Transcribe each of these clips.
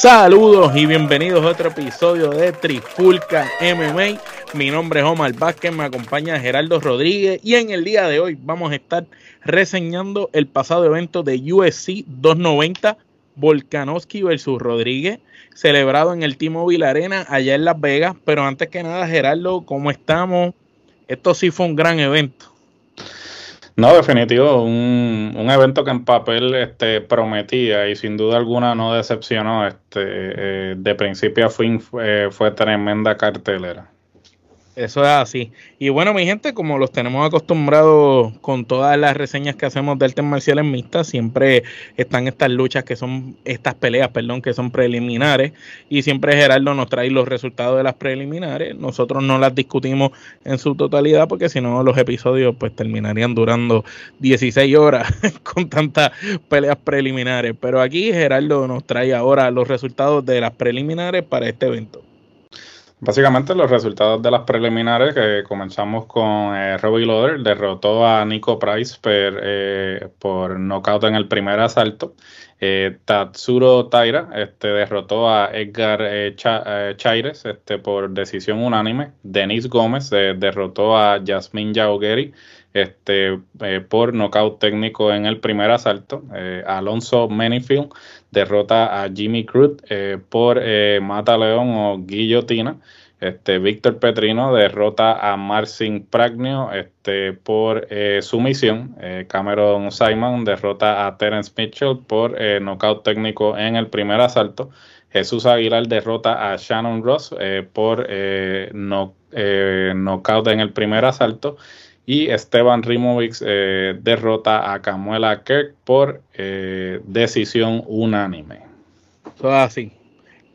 Saludos y bienvenidos a otro episodio de Trifulca MMA. Mi nombre es Omar Vázquez, me acompaña Gerardo Rodríguez y en el día de hoy vamos a estar reseñando el pasado evento de UFC 290 Volkanovski versus Rodríguez, celebrado en el T-Mobile Arena allá en Las Vegas. Pero antes que nada, Gerardo, ¿cómo estamos? Esto sí fue un gran evento. No, definitivo, un, un, evento que en papel este, prometía y sin duda alguna no decepcionó. Este, eh, de principio a fin fue, fue tremenda cartelera. Eso es así. Y bueno, mi gente, como los tenemos acostumbrados con todas las reseñas que hacemos de artes marciales mixtas, siempre están estas luchas que son, estas peleas, perdón, que son preliminares. Y siempre Gerardo nos trae los resultados de las preliminares. Nosotros no las discutimos en su totalidad porque si no los episodios pues terminarían durando 16 horas con tantas peleas preliminares. Pero aquí Gerardo nos trae ahora los resultados de las preliminares para este evento. Básicamente los resultados de las preliminares, que comenzamos con eh, Robbie Loder, derrotó a Nico Price per, eh, por nocaut en el primer asalto. Eh, Tatsuro Taira este, derrotó a Edgar eh, eh, Chaires este, por decisión unánime. Denis Gómez derrotó a Jasmine Yaugeri este, por nocaut técnico en el primer asalto. Alonso Menifield derrota a Jimmy Cruz por Mata León o Guillotina. Este, Víctor Petrino derrota a Marcin Pragnio este, por eh, sumisión. Eh, Cameron Simon derrota a Terence Mitchell por eh, nocaut técnico en el primer asalto. Jesús Aguilar derrota a Shannon Ross eh, por no, nocaut en el primer asalto. Y Esteban Rimovic derrota a Camuela Kirk por decisión unánime. Todo así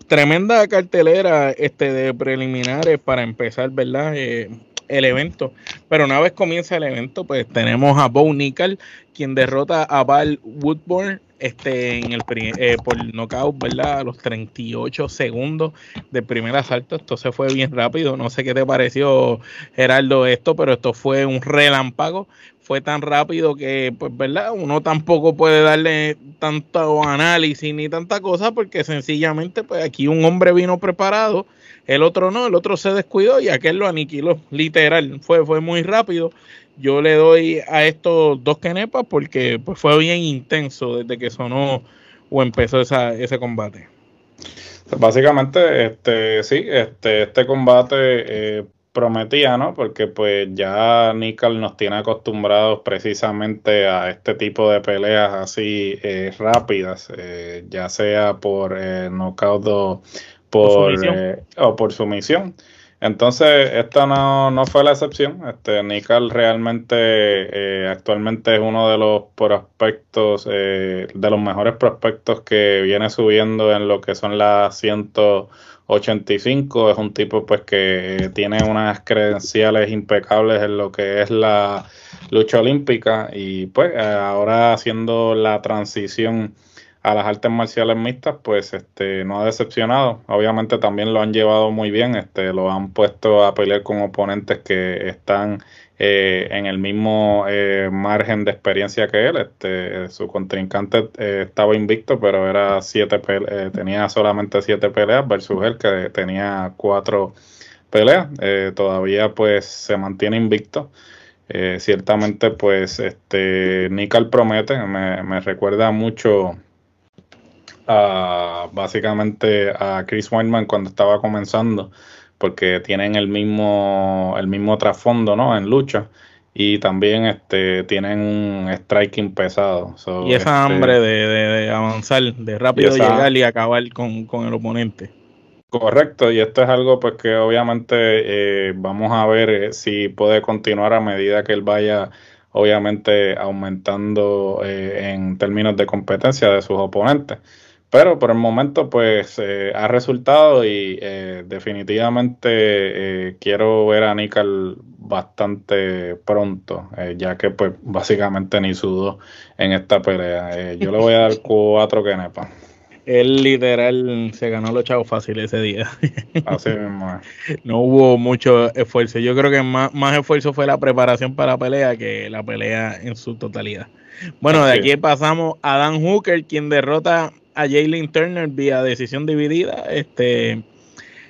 tremenda cartelera este de preliminares para empezar, ¿verdad? Eh, el evento. Pero una vez comienza el evento, pues tenemos a Bo Nickel, quien derrota a Val Woodburn este, en el eh, por knockout, ¿verdad? A los 38 segundos del primer asalto. Esto se fue bien rápido. No sé qué te pareció, Gerardo, esto, pero esto fue un relámpago fue tan rápido que, pues, ¿verdad? Uno tampoco puede darle tanto análisis ni tanta cosa porque sencillamente, pues, aquí un hombre vino preparado, el otro no, el otro se descuidó y aquel lo aniquiló, literal, fue, fue muy rápido. Yo le doy a estos dos kenepas porque pues, fue bien intenso desde que sonó o empezó esa, ese combate. Básicamente, este, sí, este, este combate eh, prometía, ¿no? Porque pues ya Nickel nos tiene acostumbrados precisamente a este tipo de peleas así eh, rápidas, eh, ya sea por eh, knockout por, eh, o por sumisión. Entonces, esta no, no fue la excepción. Este, Nickel realmente actualmente es uno de los prospectos, de los mejores prospectos que viene subiendo en lo que son las ciento 85 es un tipo pues que tiene unas credenciales impecables en lo que es la lucha olímpica y pues ahora haciendo la transición a las artes marciales mixtas pues este no ha decepcionado obviamente también lo han llevado muy bien este lo han puesto a pelear con oponentes que están eh, en el mismo eh, margen de experiencia que él. Este, su contrincante eh, estaba invicto, pero era siete tenía solamente siete peleas versus él que tenía cuatro peleas. todavía pues se mantiene invicto. ciertamente pues este Nickel promete, me, me recuerda mucho a básicamente a Chris Weinman cuando estaba comenzando porque tienen el mismo, el mismo trasfondo, ¿no? En lucha. Y también este, tienen un striking pesado. y esa este, hambre de, avanzar, de rápido llegar y acabar con, el oponente. Correcto, y esto es algo pues que obviamente eh, vamos a ver eh, si puede continuar a medida que él vaya obviamente aumentando eh, en términos de competencia de sus oponentes pero por el momento pues eh, ha resultado y eh, definitivamente eh, quiero ver a Nickel bastante pronto, ya que pues básicamente ni sudó en esta pelea. yo le voy a dar cuatro nepa. Él literal se ganó los chavos fácil ese día. Así mismo. No hubo mucho esfuerzo. Yo creo que más, más esfuerzo fue la preparación para la pelea que la pelea en su totalidad. Bueno, de aquí pasamos a Dan Hooker, quien derrota a Jalen Turner vía decisión dividida. Este,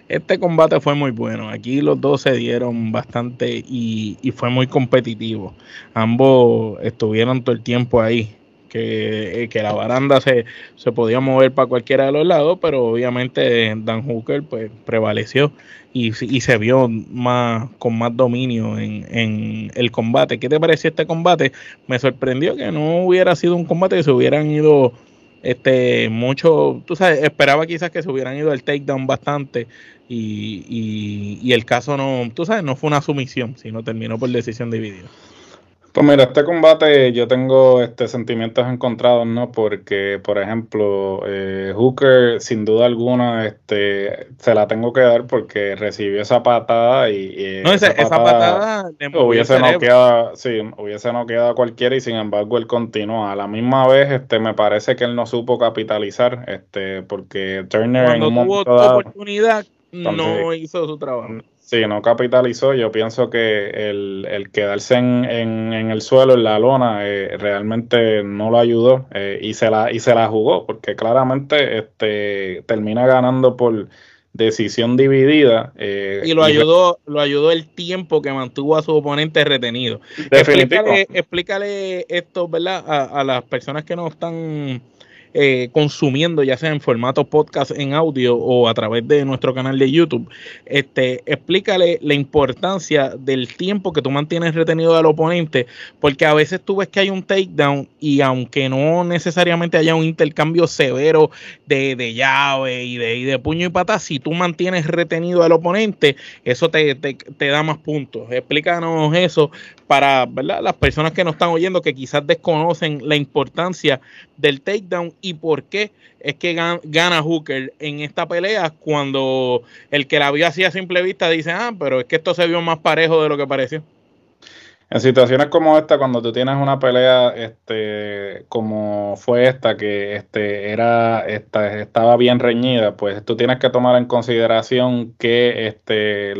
este combate fue muy bueno. Aquí los dos se dieron bastante y, fue muy competitivo. Ambos estuvieron todo el tiempo ahí. Que, que la baranda se, se, podía mover para cualquiera de los lados, pero obviamente Dan Hooker pues prevaleció y, y se vio más con más dominio en, en, el combate. ¿Qué te pareció este combate? Me sorprendió que no hubiera sido un combate que se hubieran ido este, mucho, tú sabes, esperaba quizás que se hubieran ido al takedown bastante y, y, y el caso no, tú sabes, no fue una sumisión, sino terminó por decisión dividida. Pues mira, este combate yo tengo este sentimientos encontrados, ¿no? Porque, por ejemplo, eh, Hooker, sin duda alguna, este, se la tengo que dar porque recibió esa patada y, no, esa, patada, hubiese noqueado, sí, hubiese noqueado a cualquiera y sin embargo él continúa. A la misma vez, este, me parece que él no supo capitalizar, este, porque Turner Cuando en un tuvo oportunidad no hizo su trabajo. Sí, no capitalizó. Yo pienso que el, quedarse en, en, el suelo, en la lona, eh, realmente no lo ayudó eh, y, se la, y se la jugó, porque claramente este, termina ganando por decisión dividida. Eh, y lo ayudó, lo ayudó el tiempo que mantuvo a su oponente retenido. Explícale, explícale, esto, ¿verdad? A, a las personas que no están eh, consumiendo, ya sea en formato podcast en audio o a través de nuestro canal de YouTube, este, explícale la importancia del tiempo que tú mantienes retenido al oponente, porque a veces tú ves que hay un takedown y aunque no necesariamente haya un intercambio severo de, de llave y de, de, puño y pata, si tú mantienes retenido al oponente, eso te, te, te da más puntos. Explícanos eso para ¿verdad? las personas que nos están oyendo que quizás desconocen la importancia del takedown y por qué es que gana Hooker en esta pelea cuando el que la vio así a simple vista dice, ah, pero es que esto se vio más parejo de lo que pareció. En situaciones como esta, cuando tú tienes una pelea este, como fue esta, que este, era, esta, estaba bien reñida, pues tú tienes que tomar en consideración que, este,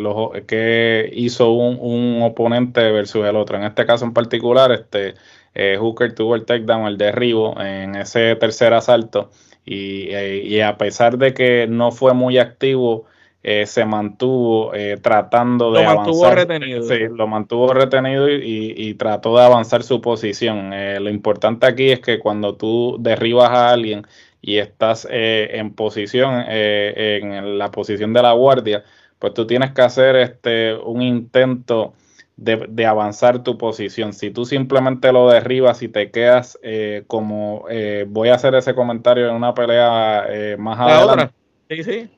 que hizo un, un oponente versus el otro. En este caso en particular, este, eh, Hooker tuvo el takedown, el derribo en ese tercer asalto y, eh, a pesar de que no fue muy activo, eh, se mantuvo tratando de lo Mantuvo retenido. Sí, lo mantuvo retenido y, trató de avanzar su posición. lo importante aquí es que cuando tú derribas a alguien y estás en posición, en la posición de la guardia, pues tú tienes que hacer este un intento de, avanzar tu posición. Si tú simplemente lo derribas y te quedas eh, como eh, voy a hacer ese comentario en una pelea eh, más adelante. Sí, sí.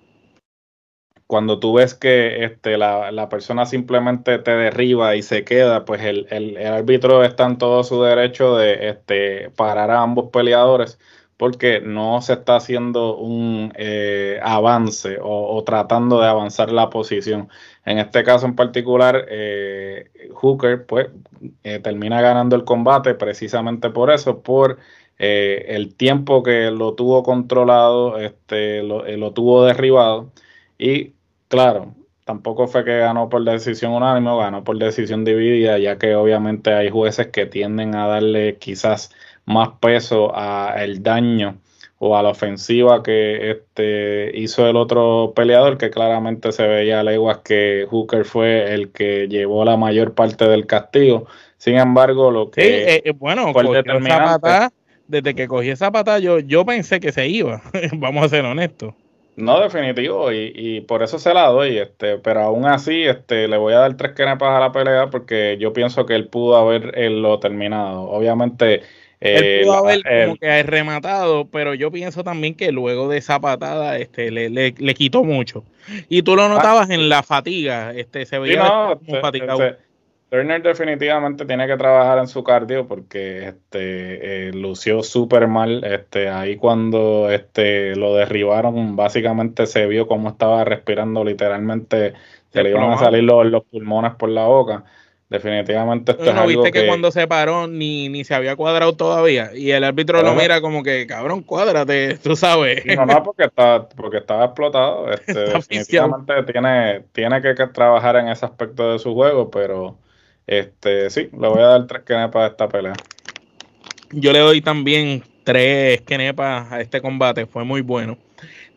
Cuando tú ves que este, la, la, persona simplemente te derriba y se queda, pues el, el, el, árbitro está en todo su derecho de este, parar a ambos peleadores porque no se está haciendo un eh, avance o, tratando de avanzar la posición. En este caso en particular, eh, Hooker pues eh, termina ganando el combate precisamente por eso, por el tiempo que lo tuvo controlado, este, lo, lo tuvo derribado y claro, tampoco fue que ganó por decisión unánime, ganó por decisión dividida, ya que obviamente hay jueces que tienden a darle quizás más peso al daño o a la ofensiva que este hizo el otro peleador, que claramente se veía a leguas que Hooker fue el que llevó la mayor parte del castigo. Sin embargo, lo que eh, eh, bueno, esa desde que cogí esa pata, yo, yo pensé que se iba, vamos a ser honestos. No, definitivo, y, y, por eso se la doy, este, pero aún así, este, le voy a dar tres quenepas a la pelea porque yo pienso que él pudo haberlo terminado. Obviamente, él eh, pudo haber como que rematado, pero yo pienso también que luego de esa patada este, le, le, quitó mucho. Y tú lo ah, notabas en la fatiga, este, se veía fatigado. Turner definitivamente tiene que trabajar en su cardio porque este eh, lució súper mal. Este, ahí cuando este lo derribaron, básicamente se vio cómo estaba respirando literalmente, se le iban a salir los, los pulmones por la boca. Definitivamente esto no, viste que, cuando se paró ni, ni se había cuadrado todavía y el árbitro lo mira como que cabrón cuádrate, tú sabes. No, no, porque está, porque estaba explotado. Este, definitivamente tiene, tiene que trabajar en ese aspecto de su juego, pero este sí, le voy a dar tres kenepas a esta pelea. Yo le doy también tres kenepas a este combate, fue muy bueno.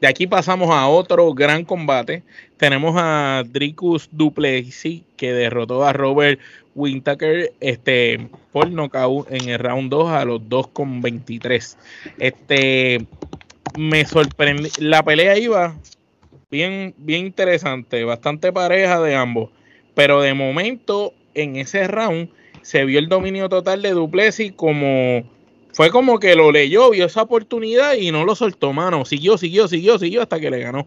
De aquí pasamos a otro gran combate. Tenemos a Dricus Duplessis que derrotó a Robert Wintaker este, por nocaut en el round 2 a los 2,23. Este, me sorprendió. La pelea iba bien, bien interesante, bastante pareja de ambos. Pero de momento, en ese round, se vio el dominio total de Duplessis como fue como que lo leyó, vio esa oportunidad y no lo soltó, mano. Siguió, siguió, siguió, siguió hasta que le ganó.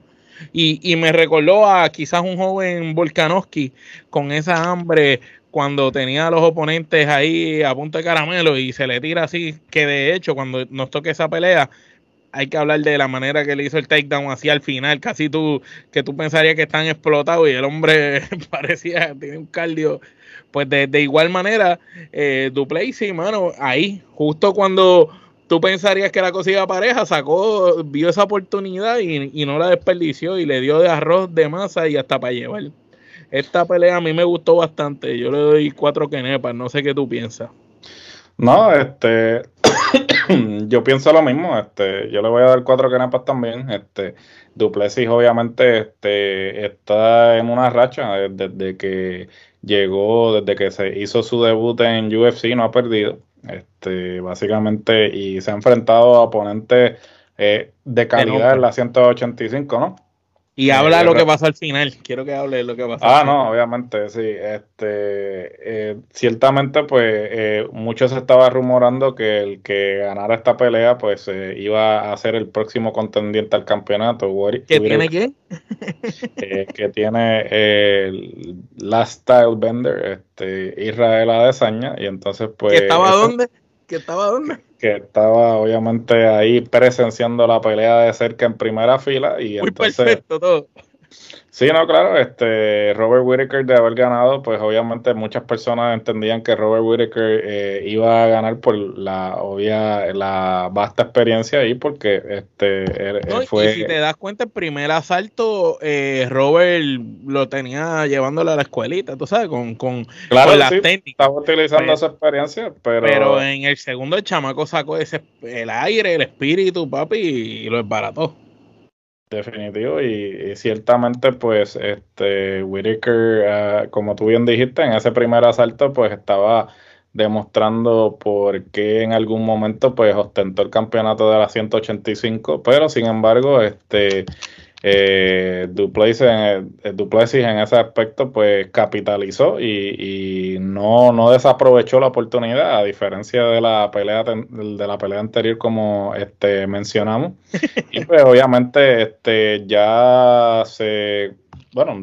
Y, y me recordó a quizás un joven Volkanovski con esa hambre cuando tenía a los oponentes ahí a punto de caramelo y se le tira así, que de hecho cuando nos toque esa pelea hay que hablar de la manera que le hizo el takedown así al final, casi tú, que tú pensarías que están explotados y el hombre parecía, tiene un cardio pues de, igual manera, eh, Duplessis, mano, ahí, justo cuando tú pensarías que la cosa iba pareja, sacó, vio esa oportunidad y, no la desperdició y le dio de arroz de masa y hasta para llevar. Esta pelea a mí me gustó bastante. Yo le doy cuatro quenepas, no sé qué tú piensas. No, este, yo pienso lo mismo, este, yo le voy a dar cuatro quenepas también, este, Duplessis obviamente, este, está en una racha desde que llegó desde que se hizo su debut en UFC, no ha perdido. Este, básicamente, y se ha enfrentado a oponentes eh, de calidad en la 185, ¿no? Y habla de lo que pasó al final. Quiero que hable de lo que pasó. Ah, no, obviamente, sí. Este, eh, ciertamente, pues, eh, mucho se estaba rumorando que el que ganara esta pelea, pues, eh, iba a ser el próximo contendiente al campeonato. ¿Qué tiene quién? que tiene el Last Style Bender, este, Israel Adesanya, y entonces, pues. ¿Que estaba dónde? ¿Que estaba dónde? Que estaba obviamente ahí presenciando la pelea de cerca en primera fila y Muy perfecto todo. Sí, no, claro, este Robert Whittaker de haber ganado, pues obviamente muchas personas entendían que Robert Whittaker eh, iba a ganar por la obvia, la vasta experiencia ahí, porque este fue. Y si te das cuenta, el primer asalto, eh, Robert lo tenía llevándole a la escuelita, tú sabes, con, con, claro, las técnicas. Estaba utilizando pues, esa experiencia, pero. Pero en el segundo, el chamaco sacó ese, el aire, el espíritu, papi, y lo desbarató. Definitivo, y, ciertamente, pues, este Whitaker, ah, como tú bien dijiste, en ese primer asalto, pues estaba demostrando por qué en algún momento, pues, ostentó el campeonato de la 185, pero sin embargo, este eh, Duplessis, en, Duplessis en ese aspecto pues capitalizó y, no, no desaprovechó la oportunidad a diferencia de la pelea de la pelea anterior como este mencionamos. Y pues obviamente este ya se bueno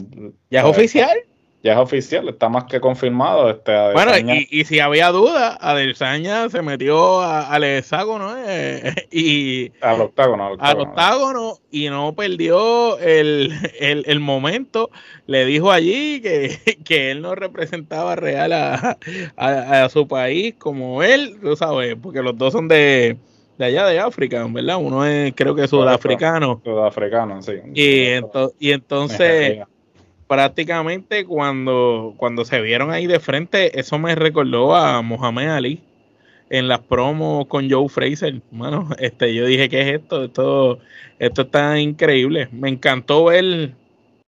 ya es oficial ya es oficial, está más que confirmado. Este, bueno, y, si había duda, Adesanya se metió al hexágono eh, y al octágono, al octágono, y no perdió el, el, momento. Le dijo allí que, que, él no representaba real a, a, su país como él, tú sabes, porque los dos son de, de allá de África, ¿verdad? Uno es creo que sudafricano. Sudafricano, sí. Y, y entonces prácticamente cuando, cuando se vieron ahí de frente, eso me recordó a Mohamed Ali en las promos con Joe Fraser. Bueno, este, yo dije, ¿qué es esto? Esto, esto está increíble. Me encantó ver,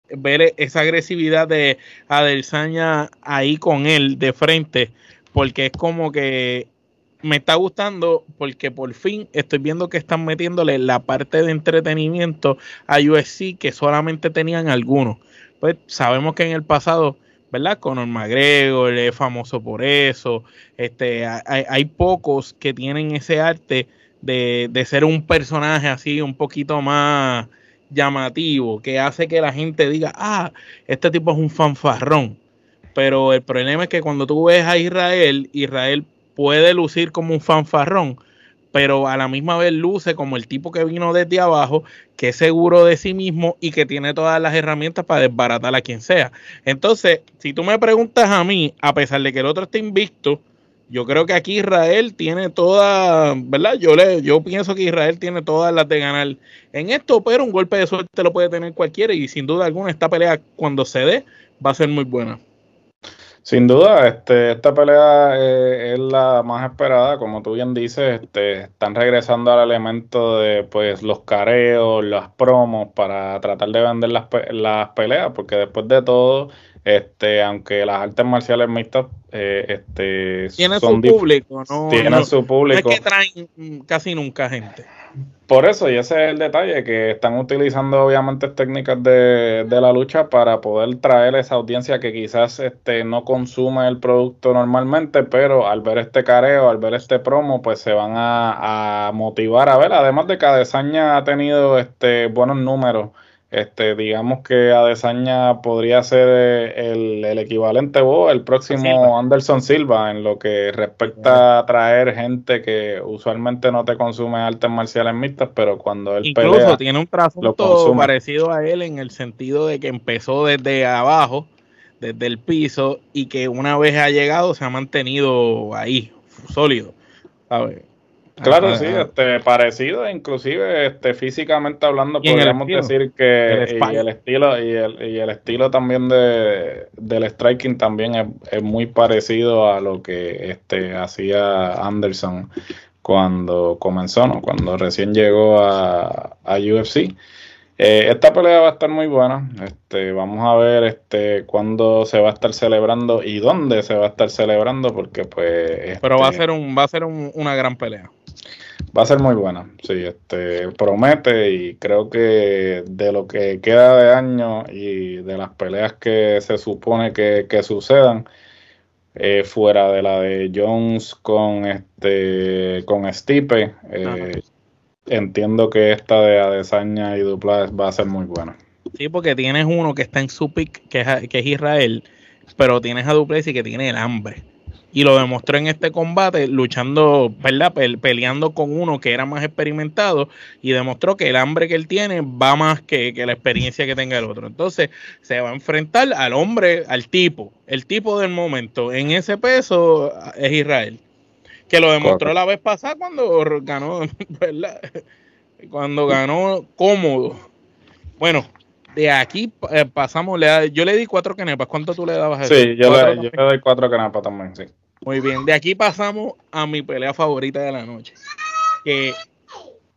ver esa agresividad de Adelsaña ahí con él de frente, porque es como que me está gustando porque por fin estoy viendo que están metiéndole la parte de entretenimiento a USC que solamente tenían algunos pues sabemos que en el pasado, ¿verdad? Conor McGregor es famoso por eso. Este, hay, pocos que tienen ese arte de, de, ser un personaje así un poquito más llamativo, que hace que la gente diga, ah, este tipo es un fanfarrón. pero el problema es que cuando tú ves a Israel, Israel puede lucir como un fanfarrón, pero a la misma vez luce como el tipo que vino desde abajo, que es seguro de sí mismo y que tiene todas las herramientas para desbaratar a quien sea. Entonces, si tú me preguntas a mí, a pesar de que el otro esté invicto, yo creo que aquí Israel tiene todas, ¿verdad? Yo le, yo pienso que Israel tiene todas las de ganar en esto, pero un golpe de suerte lo puede tener cualquiera y sin duda alguna esta pelea cuando se dé va a ser muy buena. Sin duda, este, esta pelea eh, es la más esperada, como tú bien dices, este, están regresando al elemento de pues los careos, las promos para tratar de vender las, las peleas, porque después de todo, este, aunque las artes marciales mixtas eh, este, tienen su público, ¿no? Tienen su público. No es que traen casi nunca gente. Por eso, y ese es el detalle, que están utilizando obviamente técnicas de, de la lucha para poder traer esa audiencia que quizás este, no consume el producto normalmente, pero al ver este careo, al ver este promo, pues se van a, a motivar a ver. Además de que Adesaña ha tenido este, buenos números este, digamos que Adesanya podría ser eh, el, equivalente vos, el próximo Anderson Silva, en lo que respecta a traer gente que usualmente no te consume artes marciales mixtas, pero cuando él Incluso tiene un trasfondo parecido a él en el sentido de que empezó desde abajo, desde el piso, y que una vez ha llegado se ha mantenido ahí, sólido. ¿sabes? Claro, sí, este, parecido, inclusive este, físicamente hablando, podríamos decir que el y el estilo y el, y el estilo también de, del striking también es, muy parecido a lo que este, hacía Anderson cuando comenzó, ¿no? cuando recién llegó a, a UFC. Eh, esta pelea va a estar muy buena. Este, vamos a ver este, cuándo se va a estar celebrando y dónde se va a estar celebrando, porque pues. Pero va a este ser un, va a ser una gran pelea. Va a ser muy buena, sí, este, promete y creo que de lo que queda de año y de las peleas que se supone que, sucedan, eh, fuera de la de Jones con este con Stipe, eh, entiendo que esta de Adesanya y Duplas va a ser muy buena. Sí, porque tienes uno que está en su pick, que es, que es Israel, pero tienes a Duplessis que tiene el hambre y lo demostró en este combate luchando, ¿verdad? peleando con uno que era más experimentado y demostró que el hambre que él tiene va más que, la experiencia que tenga el otro. Entonces se va a enfrentar al hombre, al tipo, el tipo del momento. En ese peso es Israel, que lo demostró la vez pasada cuando ganó, ¿verdad? Cuando ganó cómodo. Bueno, de aquí eh, pasamos, le, yo le di cuatro canepas. ¿Cuánto tú le dabas a eso? Sí, yo le, yo le doy cuatro canepas también, sí. Muy bien, de aquí pasamos a mi pelea favorita de la noche. Que,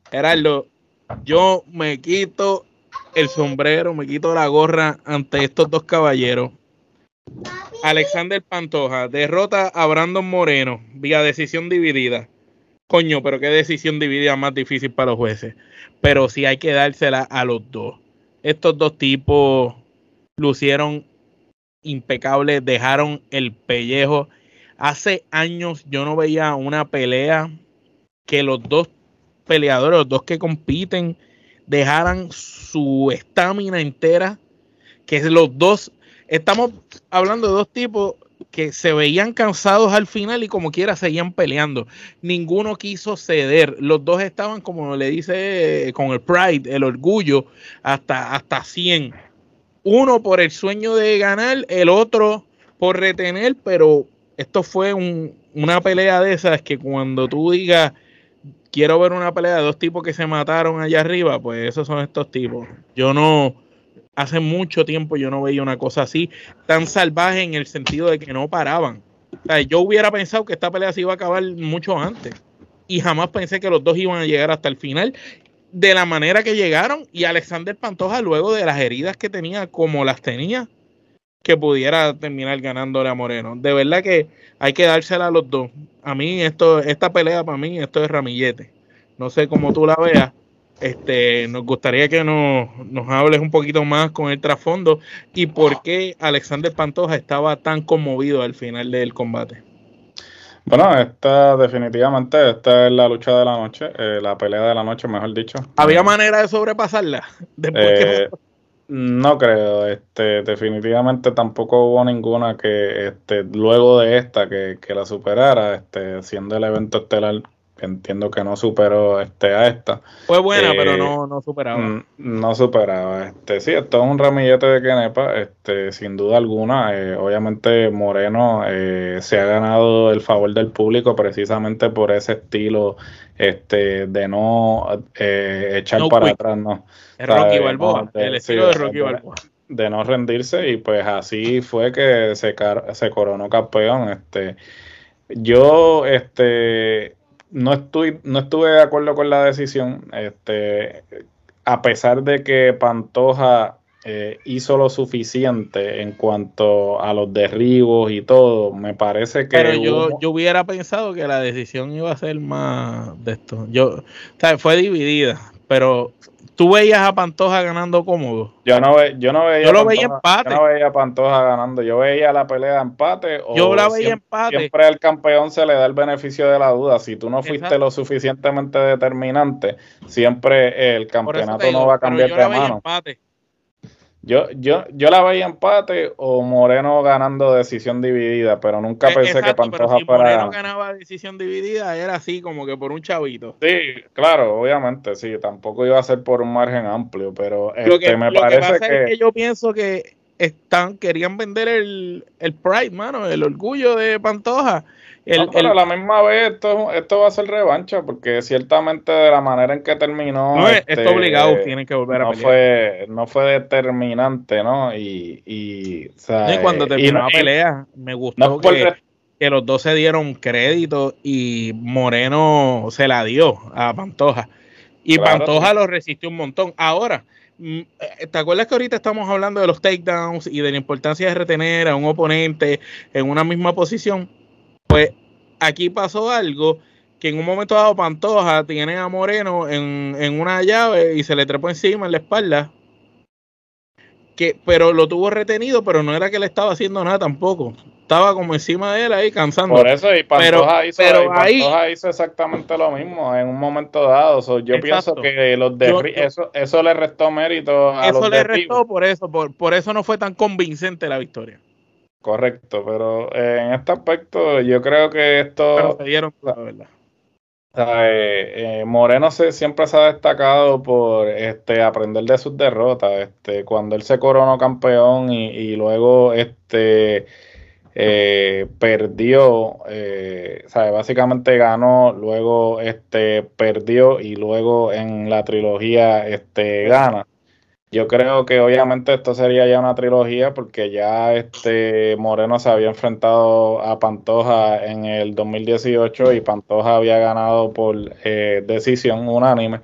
Gerardo, yo me quito el sombrero, me quito la gorra ante estos dos caballeros. Alexander Pantoja derrota a Brandon Moreno vía decisión dividida. Coño, pero qué decisión dividida más difícil para los jueces. Pero sí hay que dársela a los dos. Estos dos tipos lucieron impecables, dejaron el pellejo. Hace años yo no veía una pelea que los dos peleadores, los dos que compiten, dejaran su estamina entera, que los dos, estamos hablando de dos tipos que se veían cansados al final y como quiera seguían peleando. Ninguno quiso ceder. Los dos estaban, como le dice, con el pride, el orgullo, hasta, hasta 100. Uno por el sueño de ganar, el otro por retener, pero esto fue una pelea de esas que cuando tú digas quiero ver una pelea de dos tipos que se mataron allá arriba, pues esos son estos tipos. Yo no, hace mucho tiempo yo no veía una cosa así, tan salvaje en el sentido de que no paraban. yo hubiera pensado que esta pelea se iba a acabar mucho antes y jamás pensé que los dos iban a llegar hasta el final de la manera que llegaron y Alexander Pantoja luego de las heridas que tenía como las tenía que pudiera terminar ganándole a Moreno. De verdad que hay que dársela a los dos. A mí esto, esta pelea para mí esto es ramillete. No sé cómo tú la veas. Este, nos gustaría que nos, nos hables un poquito más con el trasfondo y por qué Alexander Pantoja estaba tan conmovido al final del combate. Bueno, esta definitivamente, esta es la lucha de la noche, eh, la pelea de la noche, mejor dicho. ¿Había manera de sobrepasarla? Después que... Eh, No creo, este, definitivamente tampoco hubo ninguna que, este, luego de esta que, que la superara, este, siendo el evento estelar entiendo que no superó este a esta. Fue buena, pero eh, no, no superaba. Mm, no superaba. Este, sí, esto es un ramillete de Kenepa, este, sin duda alguna. Eh, obviamente Moreno eh, se ha ganado el favor del público precisamente por ese estilo este, de no echar para atrás, no. Rocky Balboa, el estilo de Rocky Balboa de no rendirse y pues así fue que se, se coronó campeón este yo este no, estoy, no estuve de acuerdo con la decisión, este, a pesar de que Pantoja eh, hizo lo suficiente en cuanto a los derribos y todo, me parece que... Pero yo, yo hubiera pensado que la decisión iba a ser más de esto. Yo, o sea, fue dividida, pero ¿Tú veías a Pantoja ganando cómodo? Yo no, ve, yo no veía. Yo lo veía empate. Yo no veía a Pantoja ganando. Yo veía la pelea de empate. yo la veía empate. Siempre al campeón se le da el beneficio de la duda. Si tú no fuiste lo suficientemente determinante, siempre el campeonato no va a cambiar de mano. Empate. Yo, yo, yo la veía empate o Moreno ganando decisión dividida, pero nunca eh, pensé que Pantoja pero si Moreno ganaba decisión dividida, era así, como que por un chavito. Sí, claro, obviamente, sí, tampoco iba a ser por un margen amplio, pero este, me parece que... que yo pienso que están, querían vender el, el pride, mano, el orgullo de Pantoja. El, pero a la misma vez esto, esto va a ser revancha, porque ciertamente de la manera en que terminó. No, este, esto obligado, tienen que volver a pelear. Fue, no fue determinante, ¿no? Y, y, cuando terminó la pelea, me gustó que, que, los dos se dieron crédito y Moreno se la dio a Pantoja. Y Pantoja lo resistió un montón. Ahora, mm, eh, ¿te acuerdas que ahorita estamos hablando de los takedowns y de la importancia de retener a un oponente en una misma posición? Pues aquí pasó algo que en un momento dado Pantoja tiene a Moreno en, una llave y se le trepó encima en la espalda. Que, pero lo tuvo retenido, pero no era que le estaba haciendo nada tampoco. Estaba como encima de él ahí cansando. Por eso, y Pantoja, hizo, Pantoja hizo, exactamente lo mismo en un momento dado. yo pienso que los de, eso, eso le restó mérito a Eso le restó por eso, por, por eso no fue tan convincente la victoria. Correcto, pero eh, en este aspecto yo creo que esto... Pero se dieron la verdad. Eh, eh, Moreno se, siempre se ha destacado por este aprender de sus derrotas. Este, cuando él se coronó campeón y, luego este perdió, sabe, básicamente ganó, luego este perdió y luego en la trilogía este gana. Yo creo que obviamente esto sería ya una trilogía porque ya este Moreno se había enfrentado a Pantoja en el 2018 y Pantoja había ganado por eh, decisión unánime.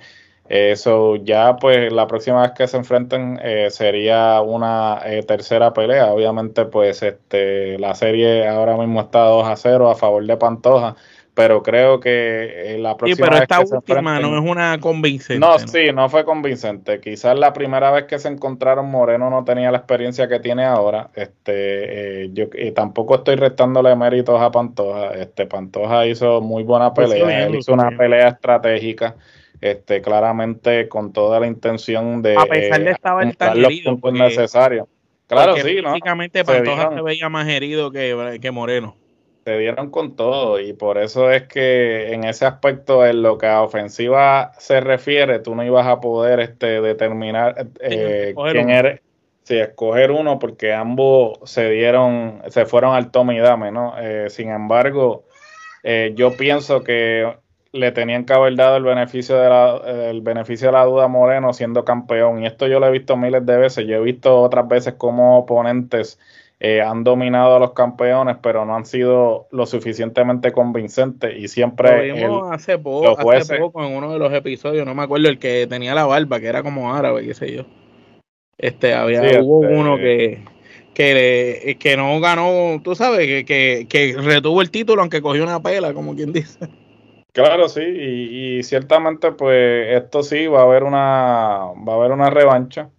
Eso ya pues la próxima vez que se enfrenten eh, sería una eh, tercera pelea. Obviamente pues este la serie ahora mismo está 2 a 0 a favor de Pantoja pero creo que eh, la próxima sí, pero esta última no es una convincente. No, sí, no fue convincente. Quizás la primera vez que se encontraron Moreno no tenía la experiencia que tiene ahora. Este, eh, yo y tampoco estoy restándole méritos a Pantoja. Este, Pantoja hizo muy buena pelea, él hizo una pelea estratégica. Este, claramente con toda la intención de a pesar de estar los puntos necesarios. Claro, sí, ¿no? Pantoja se veía más herido que, que Moreno se dieron con todo y por eso es que en ese aspecto en lo que a ofensiva se refiere tú no ibas a poder este determinar eh, quién eres sí, escoger uno porque ambos se dieron se fueron al tome y dame no eh, sin embargo eh, yo pienso que le tenían que haber dado el beneficio de la el beneficio de la duda a Moreno siendo campeón y esto yo lo he visto miles de veces yo he visto otras veces como oponentes eh, han dominado a los campeones, pero no han sido lo suficientemente convincentes y siempre... Lo vimos hace, poco, hace poco en uno de los episodios, no me acuerdo, el que tenía la barba, que era como árabe, qué sé yo. Este, había, hubo este, uno que, que, que no ganó, tú sabes, que, que, que retuvo el título aunque cogió una pela, como quien dice. Claro, sí, y, y, ciertamente pues esto sí va a haber una va a haber una revancha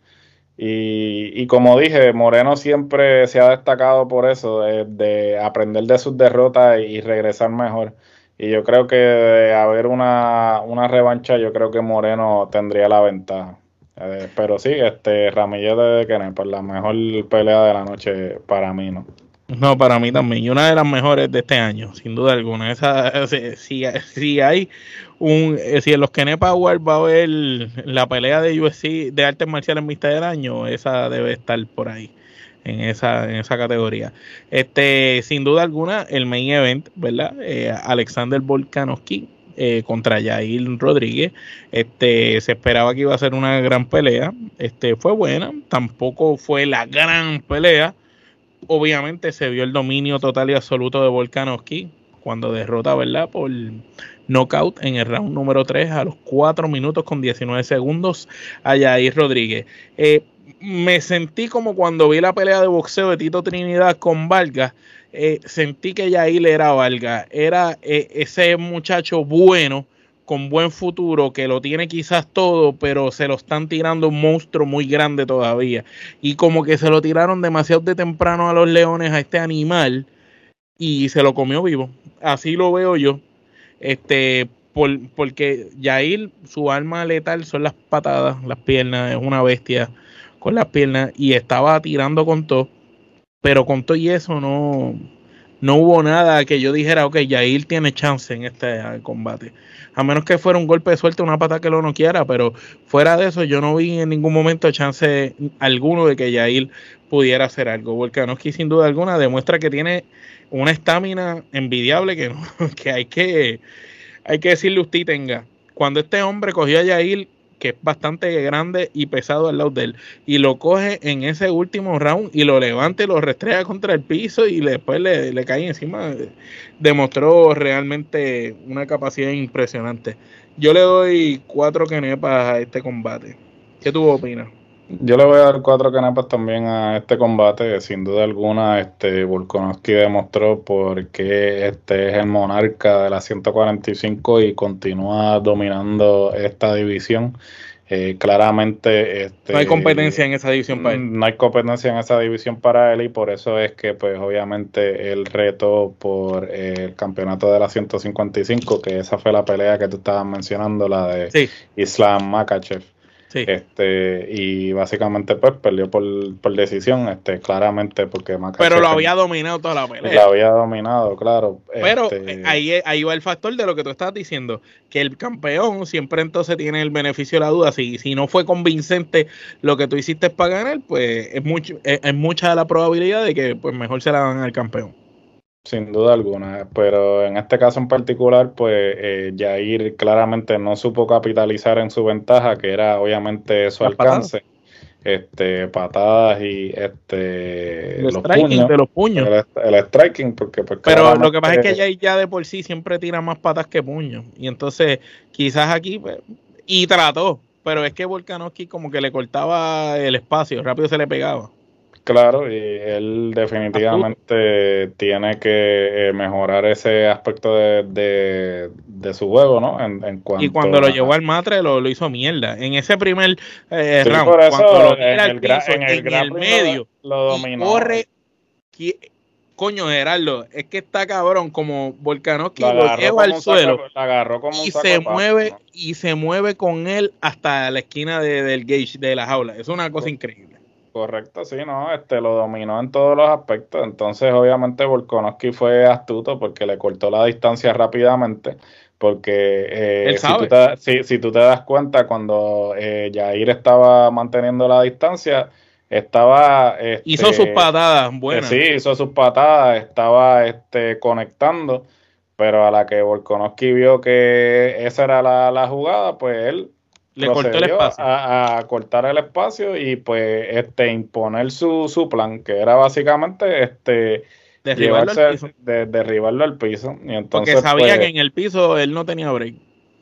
y, como dije, Moreno siempre se ha destacado por eso, de, aprender de sus derrotas y regresar mejor. Y yo creo que de haber una, revancha, yo creo que Moreno tendría la ventaja. Eh, pero sí, este Ramillete de Kenepa, la mejor pelea de la noche para mí, ¿no? No, para mí también. Y una de las mejores de este año, sin duda alguna. Esa, si, si hay un. Eh, si en los Kenepa Awards va a haber la pelea de UFC de artes marciales mixtas del año, esa debe estar por ahí. En esa, en esa categoría. Este, sin duda alguna, el main event, ¿verdad? Eh, Alexander Volkanovski eh, contra Jair Rodríguez. Este, se esperaba que iba a ser una gran pelea. Este, fue buena, tampoco fue la gran pelea obviamente se vio el dominio total y absoluto de Volkanovski cuando derrota, ¿verdad? Por knockout en el round número 3 a los 4 minutos con 19 segundos a Jair Rodríguez. Eh, me sentí como cuando vi la pelea de boxeo de Tito Trinidad con Vargas. Eh, sentí que Jair era Vargas. Era eh, ese muchacho bueno con buen futuro, que lo tiene quizás todo, pero se lo están tirando un monstruo muy grande todavía. Y como que se lo tiraron demasiado de temprano a los leones, a este animal, y se lo comió vivo. Así lo veo yo. Este, por, porque Yair, su arma letal son las patadas, las piernas, es una bestia con las piernas, y estaba tirando con todo, pero con todo y eso no no hubo nada que yo dijera, ok, Yair tiene chance en este combate. A menos que fuera un golpe de suerte, una pata que lo no quiera, pero fuera de eso, yo no vi en ningún momento chance alguno de que Yair pudiera hacer algo. Volkanovski, sin duda alguna, demuestra que tiene una estamina envidiable que, que hay que hay que decirle usted tenga. Cuando este hombre cogió a Yair que es bastante grande y pesado al lado de él, y lo coge en ese último round y lo levanta y lo restrega contra el piso y después le, le cae encima, demostró realmente una capacidad impresionante. Yo le doy cuatro canepas a este combate. ¿Qué tú opinas? Yo le voy a dar cuatro canepas también a este combate. Sin duda alguna, este Volkanovski demostró por qué este es el monarca de la 145 y continúa dominando esta división. Eh, claramente este, no hay competencia en esa división para él. No hay competencia en esa división para él y por eso es que pues obviamente el reto por el campeonato de la 155, que esa fue la pelea que tú estabas mencionando, la de Islam Makachev. Este, y básicamente pues perdió por, por, decisión, este, claramente porque Pero lo había dominado toda la pelea. Lo había dominado, claro. Pero este, eh, ahí, ahí va el factor de lo que tú estabas diciendo, que el campeón siempre entonces tiene el beneficio de la duda. Si, si no fue convincente lo que tú hiciste para ganar, pues es, mucho, es, es mucha la probabilidad de que pues mejor se la dan al campeón. Sin duda alguna, pero en este caso en particular, pues eh, Jair claramente no supo capitalizar en su ventaja, que era obviamente su alcance, este patadas y este los puños, de los puños, el, striking, porque pues, pero lo que pasa es que Jair ya de por sí siempre tira más patas que puños. Y entonces quizás aquí pues, y trató, pero es que Volkanovski como que le cortaba el espacio, rápido se le pegaba. Claro, y él definitivamente tiene que eh, mejorar ese aspecto de, de, su juego, ¿no? En, y cuando lo llevó al matre lo, hizo mierda. En ese primer eh, round, cuando lo tira al piso, en el, medio, lo, dominó. corre, coño Gerardo, es que está cabrón como Volkanovski lo, lo lleva al suelo y se mueve y se mueve con él hasta la esquina del gauge de la jaula. Es una cosa increíble. Correcto, sí, no, este lo dominó en todos los aspectos. Entonces, obviamente, Volkanovski fue astuto porque le cortó la distancia rápidamente. Porque eh, si, tú te, si, tú te, das cuenta, cuando eh, Jair estaba manteniendo la distancia, estaba. hizo este, sus patadas, buenas. sí, hizo sus patadas, estaba este, conectando. Pero a la que Volkanovski vio que esa era la, la jugada, pues él le cortó el espacio. A, cortar el espacio y pues este imponer su, su plan, que era básicamente este derribarlo al piso. De, derribarlo al piso. Y entonces, Porque sabía pues, que en el piso él no tenía break.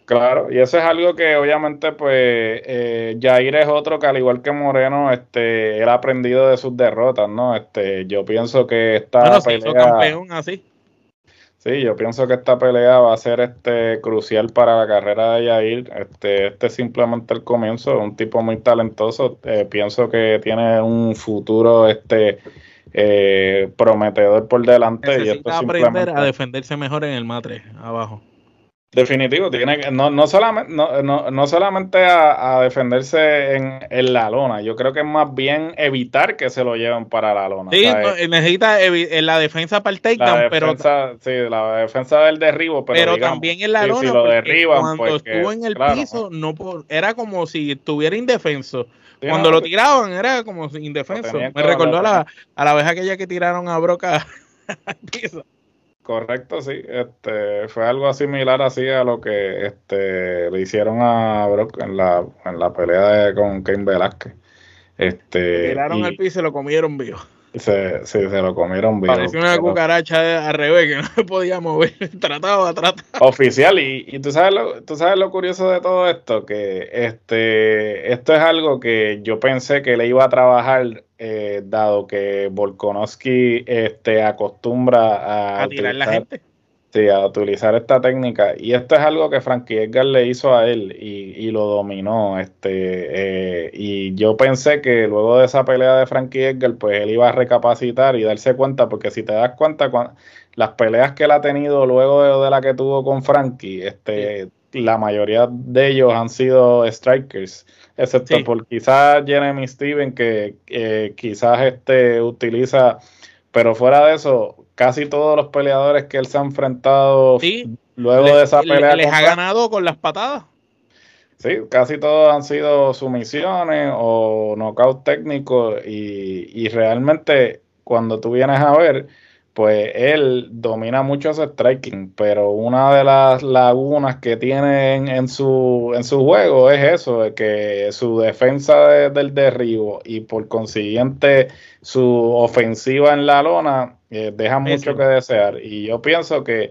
Claro, y eso es algo que obviamente pues eh, Jair es otro que al igual que Moreno, este, él ha aprendido de sus derrotas, ¿no? Este, yo pienso que esta bueno, pelea... campeón así. Sí, yo pienso que esta pelea va a ser este crucial para la carrera de Yair. Este, este es simplemente el comienzo, un tipo muy talentoso. Eh, pienso que tiene un futuro este eh, prometedor por delante. Necesita y aprender a defenderse mejor en el matre, abajo. Definitivo, tiene que, no, no solamente, no, no, no solamente a, defenderse en, en, la lona, yo creo que es más bien evitar que se lo lleven para la lona. Sí, necesita en la defensa para el takedown, pero. Sí, la defensa del derribo, pero, también en la lona. Si lo derriban, cuando pues estuvo en el piso, no era como si estuviera indefenso. cuando lo tiraban, era como indefenso. Me recordó a la, a la vez aquella que tiraron a Broca al piso. Correcto, sí. Este, fue algo similar así a lo que este, le hicieron a Brock en la, en la pelea con Ken Velázquez. Este, tiraron al piso y lo comieron vivo. Se, sí, se lo comieron vivo. Parecía una cucaracha al revés que no se podía mover. Trataba, trataba. Oficial, y, y tú sabes lo, tú sabes lo curioso de todo esto, que este, esto es algo que yo pensé que le iba a trabajar eh, dado que Volkanovski este, acostumbra a, tirar la gente. Sí, a utilizar esta técnica. Y esto es algo que Frankie Edgar le hizo a él y, lo dominó. Este, eh, y yo pensé que luego de esa pelea de Frankie Edgar, pues él iba a recapacitar y darse cuenta, porque si te das cuenta, las peleas que él ha tenido luego de, la que tuvo con Frankie, este, la mayoría de ellos han sido strikers excepto por quizás Jeremy Steven, que quizás este utiliza, pero fuera de eso, casi todos los peleadores que él se ha enfrentado luego de esa pelea. ¿Les ha ganado con las patadas? Sí, casi todos han sido sumisiones o knockout técnicos y, y realmente cuando tú vienes a ver, pues él domina mucho ese striking, pero una de las lagunas que tiene en, su, en su juego es eso, de que su defensa del derribo y por consiguiente su ofensiva en la lona eh, deja mucho que desear. Y yo pienso que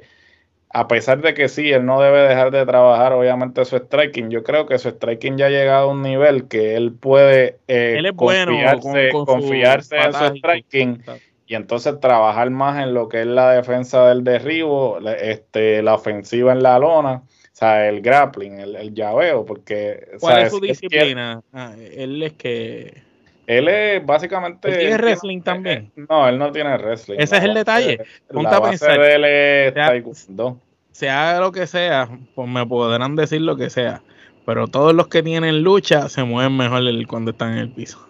a pesar de que sí, él no debe dejar de trabajar obviamente su striking, yo creo que su striking ya ha llegado a un nivel que él puede eh, confiarse, confiarse en su striking y entonces trabajar más en lo que es la defensa del derribo, este, la ofensiva en la lona, o sea, el grappling, el, llaveo, porque... ¿Cuál es su disciplina? Ah, él es que... Él es básicamente... ¿Él tiene wrestling también? No, él no tiene wrestling. Ese es el detalle. Ponte a pensar. De él es sea, sea lo que sea, pues me podrán decir lo que sea. Pero todos los que tienen lucha se mueven mejor cuando están en el piso.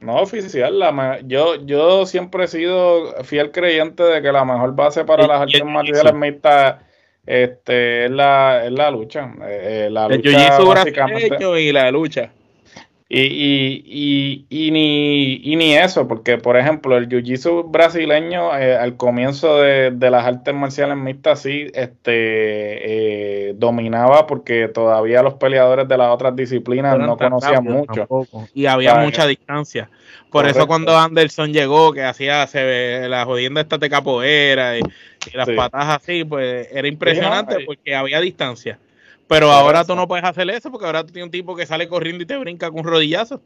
No oficial, la yo, yo siempre he sido fiel creyente de que la mejor base para las artes marciales mixtas este, es, la, es la lucha. Eh, eh la el lucha básicamente, y la lucha. Y, y, y, y, ni, y ni eso, porque por ejemplo el jiu-jitsu brasileño eh, al comienzo de, de, las artes marciales mixtas sí este, eh, dominaba porque todavía los peleadores de las otras disciplinas no conocían mucho. Y había mucha distancia. Por eso cuando Anderson llegó, que hacía se, la jodienda esta de capoeira y, las patas así, pues era impresionante porque había distancia. Pero ahora tú no puedes hacer eso porque ahora tú tienes un tipo que sale corriendo y te brinca con un rodillazo.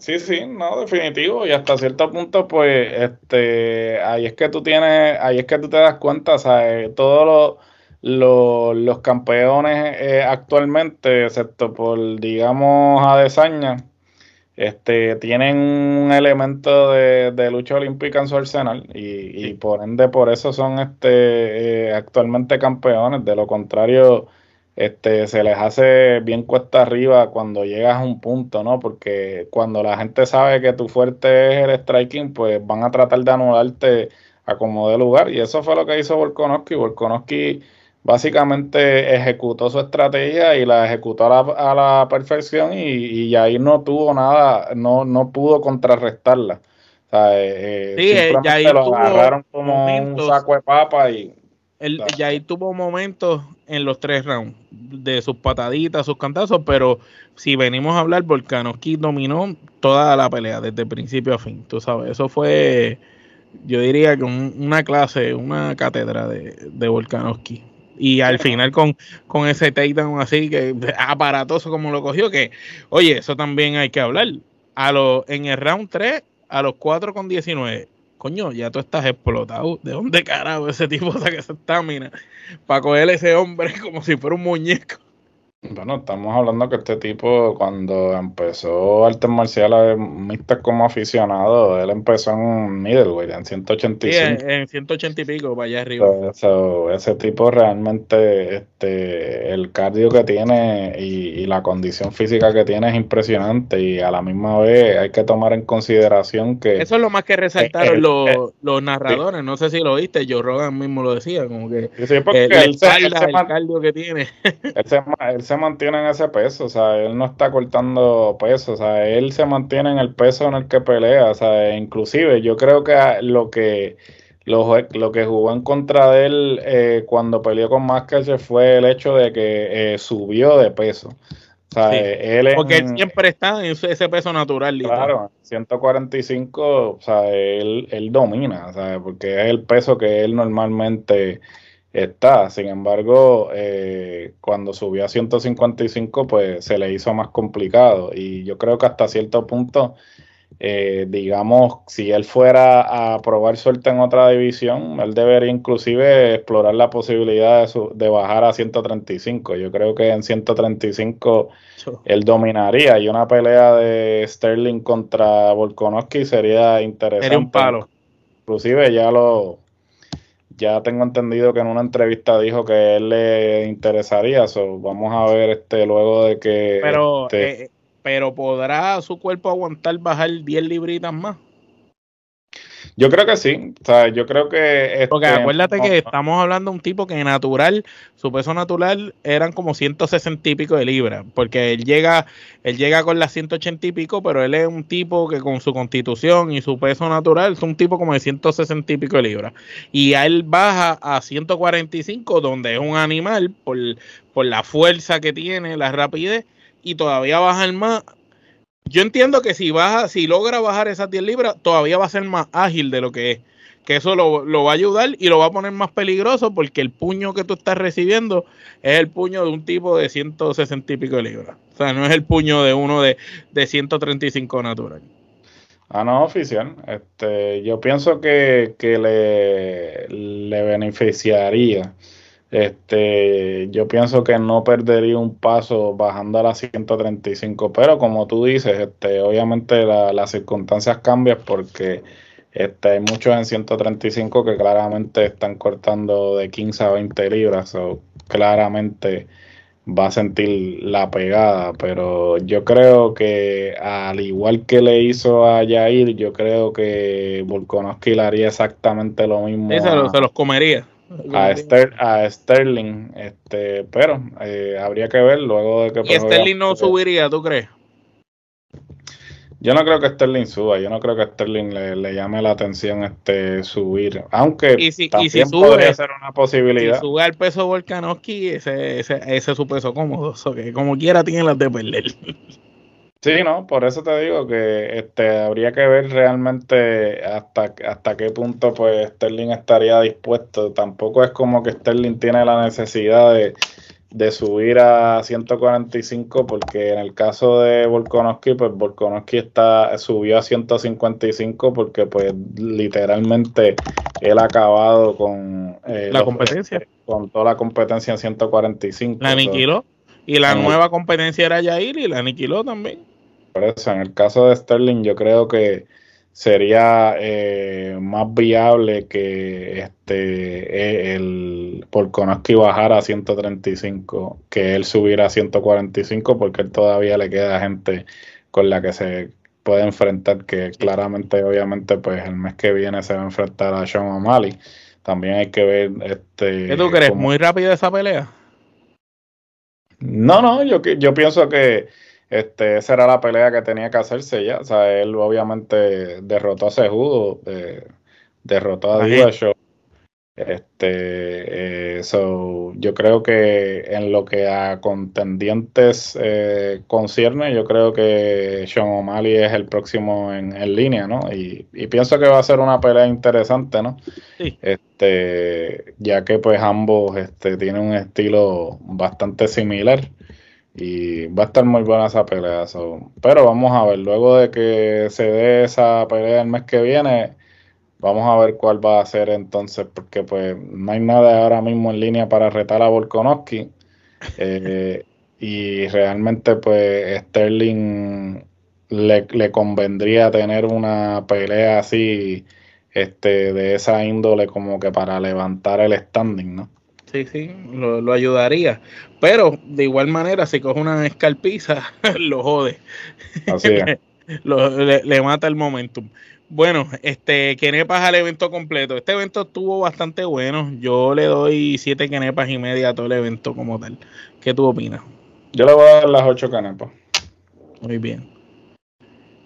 Sí, sí, no, definitivo. Y hasta cierto punto, pues, este, ahí es que tú tienes, ahí es que tú te das cuenta, ¿sabes? Todos los, los, campeones eh, actualmente, excepto por, digamos, Adesanya, este, tienen un elemento de, lucha olímpica en su arsenal y, y por ende por eso son este, eh, actualmente campeones. De lo contrario, este, se les hace bien cuesta arriba cuando llegas a un punto, ¿no? Porque cuando la gente sabe que tu fuerte es el striking, pues van a tratar de anularte a como de lugar. Y eso fue lo que hizo Volkanovski. Volkanovski básicamente ejecutó su estrategia y la ejecutó a la, perfección y, y, ahí no tuvo nada, no, no pudo contrarrestarla. O sea, eh, sí, eh, simplemente lo agarraron como un saco de papa y el, ahí tuvo momentos en los tres rounds de sus pataditas, sus cantazos, pero si venimos a hablar, Volkanovski dominó toda la pelea desde principio a fin. Tú sabes, eso fue, yo diría que una clase, una cátedra de, de Volkanovski. Y al final con, con ese takedown así, que aparatoso como lo cogió, que, oye, eso también hay que hablar. A lo, en el round 3, a los 4 con 19, coño, ya tú estás explotado. ¿De dónde carajo ese tipo saca esa estamina para coger ese hombre como si fuera un muñeco? Bueno, estamos hablando que este tipo, cuando empezó artes marciales mixtas como aficionado, él empezó en middleweight, en 185. Sí, en, 180 y pico, para allá arriba. ese tipo realmente, este, el cardio que tiene y, la condición física que tiene es impresionante y a la misma vez hay que tomar en consideración que... Eso es lo más que resaltaron eh, eh, los, eh, los, narradores, no sé si lo viste, Joe Rogan mismo lo decía, como que sí, porque el, el, cardio que tiene. él se mantiene en ese peso, o sea, él no está cortando peso, o sea, él se mantiene en el peso en el que pelea, o sea, inclusive yo creo que lo que lo, lo que jugó en contra de él eh, cuando peleó con Máscara fue el hecho de que eh, subió de peso. O sea, él Porque él siempre está en ese peso natural. Claro, 145, o sea, él, él domina, o sea, porque es el peso que él normalmente está. Sin embargo, eh, cuando subió a 155, pues se le hizo más complicado. Y yo creo que hasta cierto punto, eh, digamos, si él fuera a probar suerte en otra división, él debería inclusive explorar la posibilidad de, de bajar a 135. Yo creo que en 135 él dominaría. Y una pelea de Sterling contra Volkanovski sería interesante. Sería un palo. Inclusive ya lo ya tengo entendido que en una entrevista dijo que él le interesaría, eso vamos a ver este luego de que... Pero, este eh, pero ¿podrá su cuerpo aguantar bajar 10 libritas más? Yo creo que sí, o sea, yo creo que... Este, Porque acuérdate que estamos hablando de un tipo que natural, su peso natural eran como 160 y pico de libras, porque él llega, él llega con las 180 y pico, pero él es un tipo que con su constitución y su peso natural es un tipo como de 160 y pico de libras. Y a él baja a 145, donde es un animal por, por la fuerza que tiene, la rapidez, y todavía baja el más yo entiendo que si baja, si logra bajar esas 10 libras, todavía va a ser más ágil de lo que es. Que eso lo, va a ayudar y lo va a poner más peligroso porque el puño que tú estás recibiendo es el puño de un tipo de 160 y pico de libras. O sea, no es el puño de uno de, de 135 natural. Ah, no, oficial. Este, yo pienso que, que le, le beneficiaría este, yo pienso que no perdería un paso bajando a las 135, pero como tú dices, este, obviamente las circunstancias cambian porque este, hay muchos en 135 que claramente están cortando de 15 a 20 libras, o claramente va a sentir la pegada, pero yo creo que al igual que le hizo a Jair, yo creo que Volkanovski le haría exactamente lo mismo. se los comería a, Sterling, este, pero eh, habría que ver luego de que... ¿Y Sterling no subiría, tú crees? Yo no creo que Sterling suba, yo no creo que Sterling le, llame la atención este subir, aunque también podría ser una posibilidad. Si sube al peso Volkanovski, ese, ese, ese es su peso cómodo, que como quiera tiene las de perder. Sí, no, por eso te digo que este habría que ver realmente hasta, hasta qué punto pues Sterling estaría dispuesto. Tampoco es como que Sterling tiene la necesidad de, subir a 145 porque en el caso de Volkanovski pues Volkanovski está subió a 155 porque pues literalmente él ha acabado con eh, la competencia. con toda la competencia en 145 la aniquiló. Y la nueva competencia era Yair y la aniquiló también por eso, en el caso de Sterling, yo creo que sería eh, más viable que este e, el Volkanovski bajara a 135 que él subiera a 145 porque él todavía le queda gente con la que se puede enfrentar que claramente obviamente pues el mes que viene se va a enfrentar a Sean O'Malley también hay que ver este ¿Qué tú crees? ¿Muy rápido esa pelea? No, no, yo, yo pienso que este, esa era la pelea que tenía que hacerse ya. O sea, él obviamente derrotó a Sejudo, eh, derrotó a Show. Este, eh, yo creo que en lo que a contendientes eh, concierne, yo creo que Sean O'Malley es el próximo en, línea, ¿no? Y, y, pienso que va a ser una pelea interesante, ¿no? Sí. Este, ya que pues ambos este, tienen un estilo bastante similar. Y va a estar muy buena esa pelea. Pero vamos a ver, luego de que se dé esa pelea el mes que viene, vamos a ver cuál va a ser entonces, porque pues no hay nada ahora mismo en línea para retar a Volkanovski. Eh, y realmente pues Sterling le, le, convendría tener una pelea así este de esa índole como que para levantar el standing, ¿no? Sí, sí, lo, ayudaría. Pero de igual manera, si coge una escalpiza, lo jode. Así es. le, mata el momentum. Bueno, este, quenepas al evento completo. Este evento estuvo bastante bueno. Yo le doy siete quenepas y media a todo el evento como tal. ¿Qué tú opinas? Yo le voy a dar las ocho canepas. Muy bien.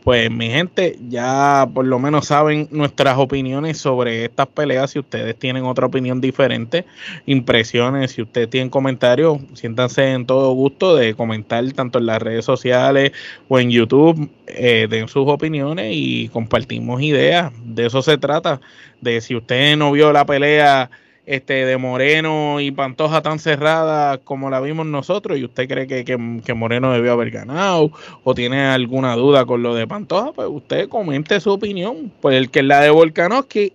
Pues mi gente, ya por lo menos saben nuestras opiniones sobre estas peleas. Si ustedes tienen otra opinión diferente, impresiones, si ustedes tienen comentarios, siéntanse en todo gusto de comentar tanto en las redes sociales o en YouTube, eh, den sus opiniones y compartimos ideas. De eso se trata. De si usted no vio la pelea este de Moreno y Pantoja tan cerrada como la vimos nosotros y usted cree que, que, Moreno debió haber ganado o tiene alguna duda con lo de Pantoja, pues usted comente su opinión. Pues el que es la de Volkanovski,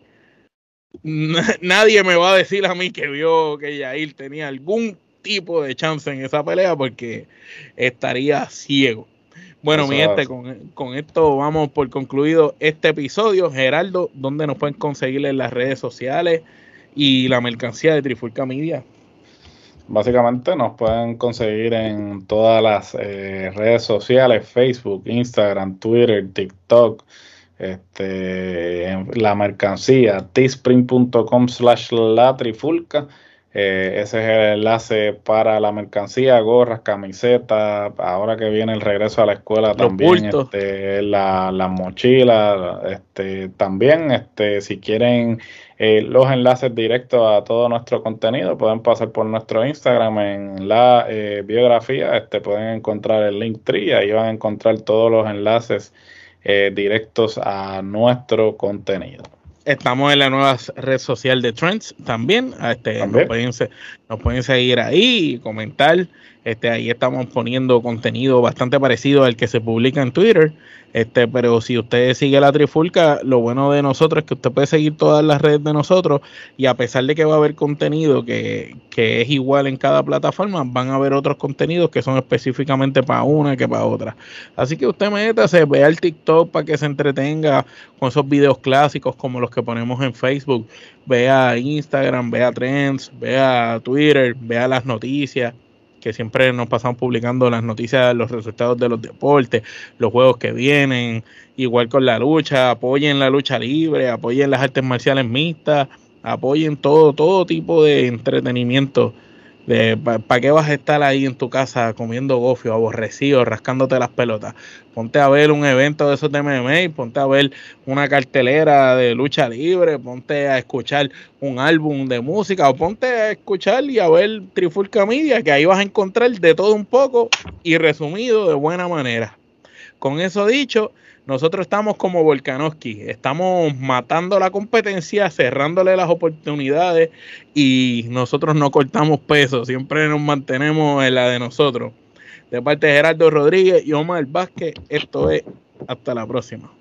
nadie me va a decir a mí que vio que Yair tenía algún tipo de chance en esa pelea porque estaría ciego. Bueno, mi gente, con, con, esto vamos por concluido este episodio. Geraldo, ¿dónde nos pueden conseguir en las redes sociales? Y la mercancía de Trifulca Media. Básicamente nos pueden conseguir en todas las eh, redes sociales, Facebook, Instagram, Twitter, TikTok, este, la mercancía, teespring.com slash la trifulca. Eh, ese es el enlace para la mercancía, gorras, camisetas. Ahora que viene el regreso a la escuela, también este, la, la mochila. Este, también, este, si quieren eh, los enlaces directos a todo nuestro contenido pueden pasar por nuestro Instagram en la eh, biografía. Este, pueden encontrar el link tree, ahí van a encontrar todos los enlaces eh, directos a nuestro contenido. Estamos en la nueva red social de Trends también. Este, Nos, pueden, nos pueden seguir ahí y comentar. Este, ahí estamos poniendo contenido bastante parecido al que se publica en Twitter. Este, pero si usted sigue la Trifulca, lo bueno de nosotros es que usted puede seguir todas las redes de nosotros y a pesar de que va a haber contenido que, que es igual en cada plataforma, van a haber otros contenidos que son específicamente para una que para otra. Así que usted métase, vea el TikTok para que se entretenga con esos videos clásicos como los que ponemos en Facebook, vea Instagram, vea Trends, vea Twitter, vea las noticias que siempre nos pasamos publicando las noticias, los resultados de los deportes, los juegos que vienen, igual con la lucha, apoyen la lucha libre, apoyen las artes marciales mixtas, apoyen todo, todo tipo de entretenimiento ¿Para qué vas a estar ahí en tu casa comiendo gofio, aborrecido, rascándote las pelotas? Ponte a ver un evento de esos de MMA, ponte a ver una cartelera de lucha libre, ponte a escuchar un álbum de música o ponte a escuchar y a ver Trifulca Media, que ahí vas a encontrar de todo un poco y resumido de buena manera. Con eso dicho, nosotros estamos como Volkanovski, estamos matando la competencia, cerrándole las oportunidades y nosotros no cortamos peso, siempre nos mantenemos en la de nosotros. De parte de Gerardo Rodríguez y Omar Vázquez, esto es hasta la próxima.